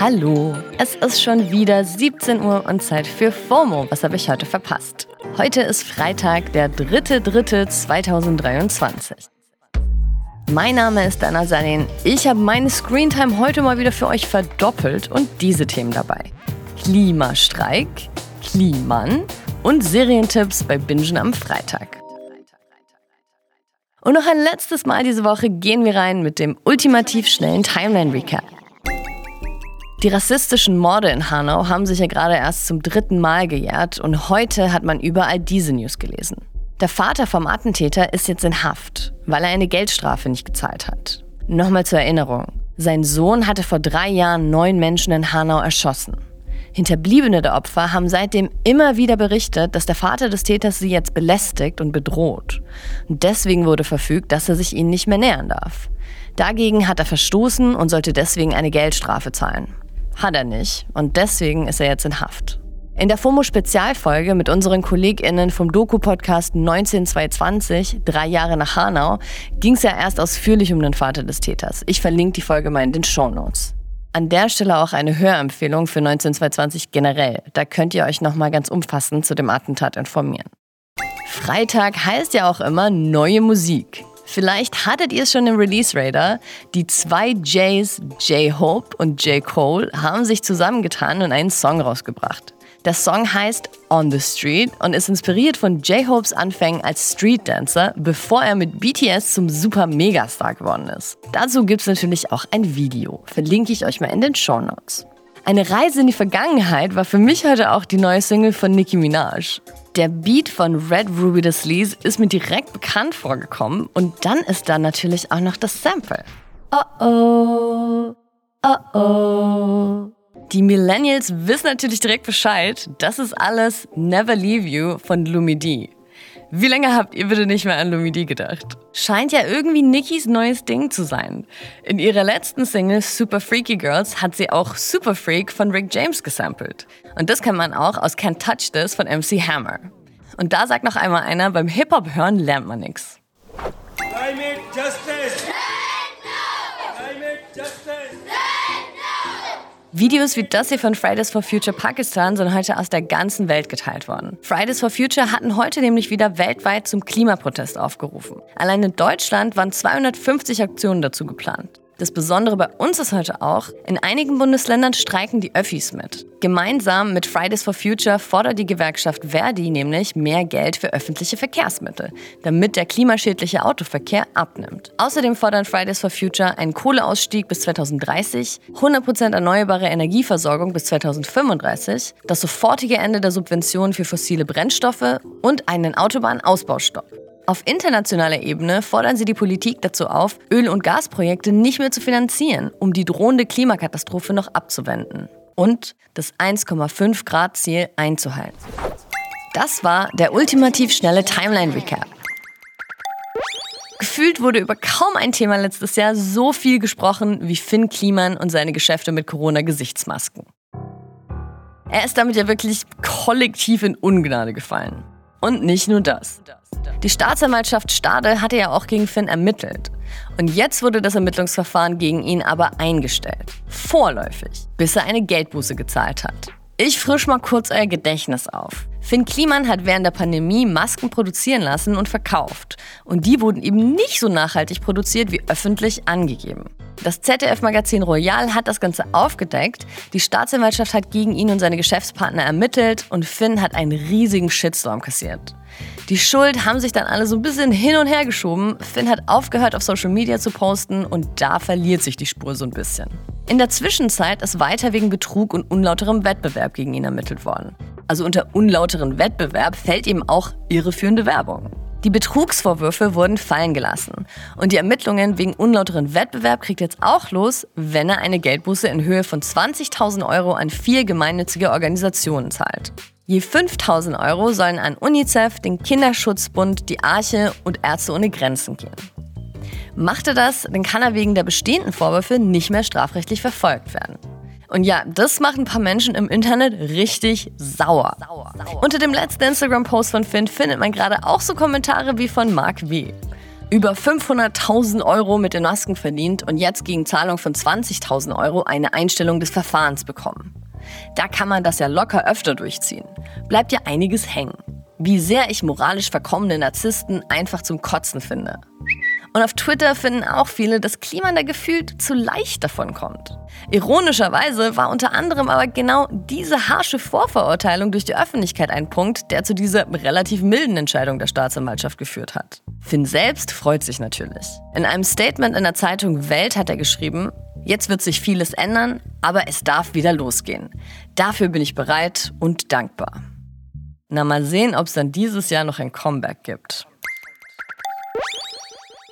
Hallo, es ist schon wieder 17 Uhr und Zeit für FOMO. Was habe ich heute verpasst? Heute ist Freitag, der 3.3.2023. Mein Name ist Dana Salin. Ich habe meine Screentime heute mal wieder für euch verdoppelt und diese Themen dabei. Klimastreik, Kliman und Serientipps bei Bingen am Freitag. Und noch ein letztes Mal diese Woche gehen wir rein mit dem ultimativ schnellen Timeline-Recap. Die rassistischen Morde in Hanau haben sich ja gerade erst zum dritten Mal gejährt und heute hat man überall diese News gelesen. Der Vater vom Attentäter ist jetzt in Haft, weil er eine Geldstrafe nicht gezahlt hat. Nochmal zur Erinnerung. Sein Sohn hatte vor drei Jahren neun Menschen in Hanau erschossen. Hinterbliebene der Opfer haben seitdem immer wieder berichtet, dass der Vater des Täters sie jetzt belästigt und bedroht. Und deswegen wurde verfügt, dass er sich ihnen nicht mehr nähern darf. Dagegen hat er verstoßen und sollte deswegen eine Geldstrafe zahlen. Hat er nicht und deswegen ist er jetzt in Haft. In der FOMO-Spezialfolge mit unseren KollegInnen vom Doku-Podcast 19220, drei Jahre nach Hanau, ging es ja erst ausführlich um den Vater des Täters. Ich verlinke die Folge mal in den Show Notes. An der Stelle auch eine Hörempfehlung für 19220 generell. Da könnt ihr euch nochmal ganz umfassend zu dem Attentat informieren. Freitag heißt ja auch immer neue Musik. Vielleicht hattet ihr es schon im Release Radar. Die zwei Jays, J-Hope und J. Cole, haben sich zusammengetan und einen Song rausgebracht. Der Song heißt On the Street und ist inspiriert von J-Hopes Anfängen als Street Dancer, bevor er mit BTS zum super Megastar geworden ist. Dazu gibt es natürlich auch ein Video. Verlinke ich euch mal in den Show Notes. Eine Reise in die Vergangenheit war für mich heute auch die neue Single von Nicki Minaj. Der Beat von Red Ruby the Sleaze ist mir direkt bekannt vorgekommen und dann ist da natürlich auch noch das Sample. Oh oh, oh oh. Die Millennials wissen natürlich direkt Bescheid. Das ist alles Never Leave You von Lumidi. Wie lange habt ihr bitte nicht mehr an Lumidi gedacht? Scheint ja irgendwie Nickys neues Ding zu sein. In ihrer letzten Single Super Freaky Girls hat sie auch Super Freak von Rick James gesampelt. Und das kann man auch aus Can't Touch This von MC Hammer. Und da sagt noch einmal einer, beim Hip-Hop hören lernt man nichts. Climate Justice! Climate Justice! Videos wie das hier von Fridays for Future Pakistan sind heute aus der ganzen Welt geteilt worden. Fridays for Future hatten heute nämlich wieder weltweit zum Klimaprotest aufgerufen. Allein in Deutschland waren 250 Aktionen dazu geplant. Das Besondere bei uns ist heute auch, in einigen Bundesländern streiken die Öffis mit. Gemeinsam mit Fridays for Future fordert die Gewerkschaft Verdi nämlich mehr Geld für öffentliche Verkehrsmittel, damit der klimaschädliche Autoverkehr abnimmt. Außerdem fordern Fridays for Future einen Kohleausstieg bis 2030, 100% erneuerbare Energieversorgung bis 2035, das sofortige Ende der Subventionen für fossile Brennstoffe und einen Autobahnausbaustopp. Auf internationaler Ebene fordern sie die Politik dazu auf, Öl- und Gasprojekte nicht mehr zu finanzieren, um die drohende Klimakatastrophe noch abzuwenden und das 1,5 Grad Ziel einzuhalten. Das war der ultimativ schnelle Timeline Recap. Gefühlt wurde über kaum ein Thema letztes Jahr so viel gesprochen wie Finn Kliman und seine Geschäfte mit Corona-Gesichtsmasken. Er ist damit ja wirklich kollektiv in Ungnade gefallen. Und nicht nur das. Die Staatsanwaltschaft Stade hatte ja auch gegen Finn ermittelt. Und jetzt wurde das Ermittlungsverfahren gegen ihn aber eingestellt. Vorläufig, bis er eine Geldbuße gezahlt hat. Ich frisch mal kurz euer Gedächtnis auf. Finn Kliman hat während der Pandemie Masken produzieren lassen und verkauft. Und die wurden eben nicht so nachhaltig produziert wie öffentlich angegeben. Das ZDF-Magazin Royal hat das Ganze aufgedeckt. Die Staatsanwaltschaft hat gegen ihn und seine Geschäftspartner ermittelt und Finn hat einen riesigen Shitstorm kassiert. Die Schuld haben sich dann alle so ein bisschen hin und her geschoben. Finn hat aufgehört, auf Social Media zu posten und da verliert sich die Spur so ein bisschen. In der Zwischenzeit ist weiter wegen Betrug und unlauterem Wettbewerb gegen ihn ermittelt worden. Also unter unlauteren Wettbewerb fällt eben auch irreführende Werbung. Die Betrugsvorwürfe wurden fallen gelassen. Und die Ermittlungen wegen unlauteren Wettbewerb kriegt jetzt auch los, wenn er eine Geldbuße in Höhe von 20.000 Euro an vier gemeinnützige Organisationen zahlt. Je 5000 Euro sollen an UNICEF, den Kinderschutzbund, die Arche und Ärzte ohne Grenzen gehen. Macht er das, dann kann er wegen der bestehenden Vorwürfe nicht mehr strafrechtlich verfolgt werden. Und ja, das macht ein paar Menschen im Internet richtig sauer. sauer. Unter dem letzten Instagram-Post von Finn findet man gerade auch so Kommentare wie von Mark W. Über 500.000 Euro mit den Masken verdient und jetzt gegen Zahlung von 20.000 Euro eine Einstellung des Verfahrens bekommen. Da kann man das ja locker öfter durchziehen. Bleibt ja einiges hängen. Wie sehr ich moralisch verkommene Narzissten einfach zum Kotzen finde. Und auf Twitter finden auch viele, dass Kliman da gefühlt zu leicht davon kommt. Ironischerweise war unter anderem aber genau diese harsche Vorverurteilung durch die Öffentlichkeit ein Punkt, der zu dieser relativ milden Entscheidung der Staatsanwaltschaft geführt hat. Finn selbst freut sich natürlich. In einem Statement in der Zeitung Welt hat er geschrieben, Jetzt wird sich vieles ändern, aber es darf wieder losgehen. Dafür bin ich bereit und dankbar. Na mal sehen, ob es dann dieses Jahr noch ein Comeback gibt.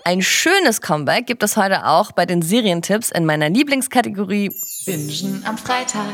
Ein schönes Comeback gibt es heute auch bei den Serientipps in meiner Lieblingskategorie Bingen am Freitag.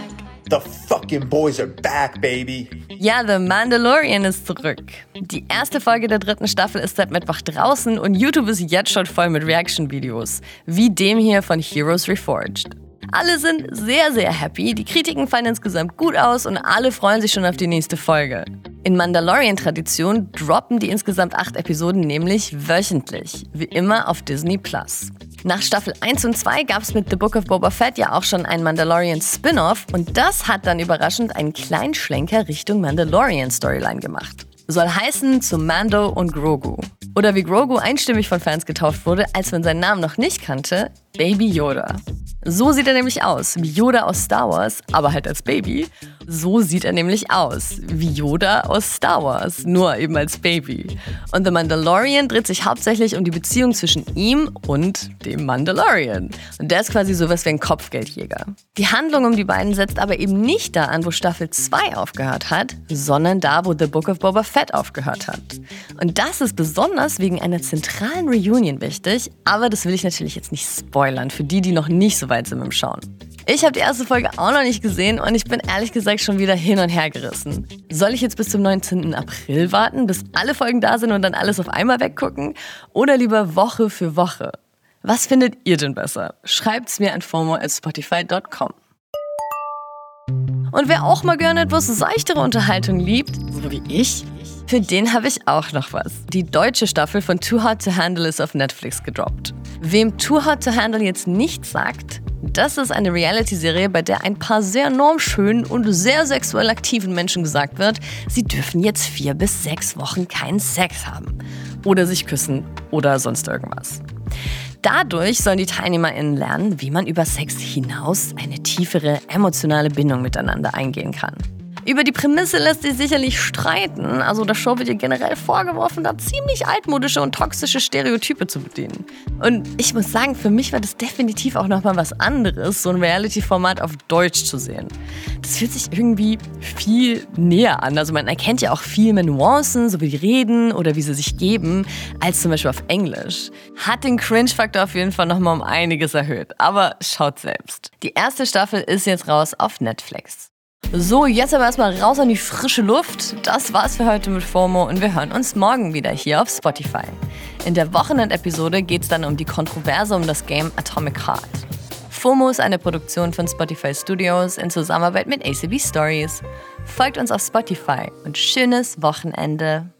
The fucking boys are back, baby. Ja, The Mandalorian ist zurück. Die erste Folge der dritten Staffel ist seit Mittwoch draußen und YouTube ist jetzt schon voll mit Reaction-Videos, wie dem hier von Heroes Reforged. Alle sind sehr, sehr happy, die Kritiken fallen insgesamt gut aus und alle freuen sich schon auf die nächste Folge. In Mandalorian-Tradition droppen die insgesamt acht Episoden nämlich wöchentlich, wie immer auf Disney Plus. Nach Staffel 1 und 2 gab es mit The Book of Boba Fett ja auch schon ein Mandalorian-Spin-off und das hat dann überraschend einen kleinen Schlenker Richtung Mandalorian-Storyline gemacht. Soll heißen zu Mando und Grogu. Oder wie Grogu einstimmig von Fans getauft wurde, als man seinen Namen noch nicht kannte, Baby Yoda. So sieht er nämlich aus, wie Yoda aus Star Wars, aber halt als Baby. So sieht er nämlich aus, wie Yoda aus Star Wars, nur eben als Baby. Und The Mandalorian dreht sich hauptsächlich um die Beziehung zwischen ihm und dem Mandalorian. Und der ist quasi sowas wie ein Kopfgeldjäger. Die Handlung um die beiden setzt aber eben nicht da an, wo Staffel 2 aufgehört hat, sondern da, wo The Book of Boba Fett aufgehört hat. Und das ist besonders wegen einer zentralen Reunion wichtig, aber das will ich natürlich jetzt nicht spoilern für die, die noch nicht so weit sind mit dem Schauen. Ich habe die erste Folge auch noch nicht gesehen und ich bin ehrlich gesagt schon wieder hin und her gerissen. Soll ich jetzt bis zum 19. April warten, bis alle Folgen da sind und dann alles auf einmal weggucken? Oder lieber Woche für Woche? Was findet ihr denn besser? Schreibt's mir an fomo@spotify.com. Und wer auch mal gerne etwas seichtere Unterhaltung liebt, so wie ich, für den habe ich auch noch was. Die deutsche Staffel von Too Hot to Handle ist auf Netflix gedroppt. Wem Too Hot to Handle jetzt nicht sagt, das ist eine Reality-Serie, bei der ein paar sehr normschönen und sehr sexuell aktiven Menschen gesagt wird, sie dürfen jetzt vier bis sechs Wochen keinen Sex haben. Oder sich küssen oder sonst irgendwas. Dadurch sollen die TeilnehmerInnen lernen, wie man über Sex hinaus eine tiefere emotionale Bindung miteinander eingehen kann. Über die Prämisse lässt sich sicherlich streiten. Also der Show wird ihr generell vorgeworfen, da ziemlich altmodische und toxische Stereotype zu bedienen. Und ich muss sagen, für mich war das definitiv auch nochmal was anderes, so ein Reality-Format auf Deutsch zu sehen. Das fühlt sich irgendwie viel näher an. Also man erkennt ja auch viel mehr Nuancen, so wie die reden oder wie sie sich geben, als zum Beispiel auf Englisch. Hat den Cringe-Faktor auf jeden Fall nochmal um einiges erhöht. Aber schaut selbst. Die erste Staffel ist jetzt raus auf Netflix. So, jetzt aber erstmal raus an die frische Luft. Das war's für heute mit FOMO und wir hören uns morgen wieder hier auf Spotify. In der Wochenendepisode geht's dann um die Kontroverse um das Game Atomic Heart. FOMO ist eine Produktion von Spotify Studios in Zusammenarbeit mit ACB Stories. Folgt uns auf Spotify und schönes Wochenende.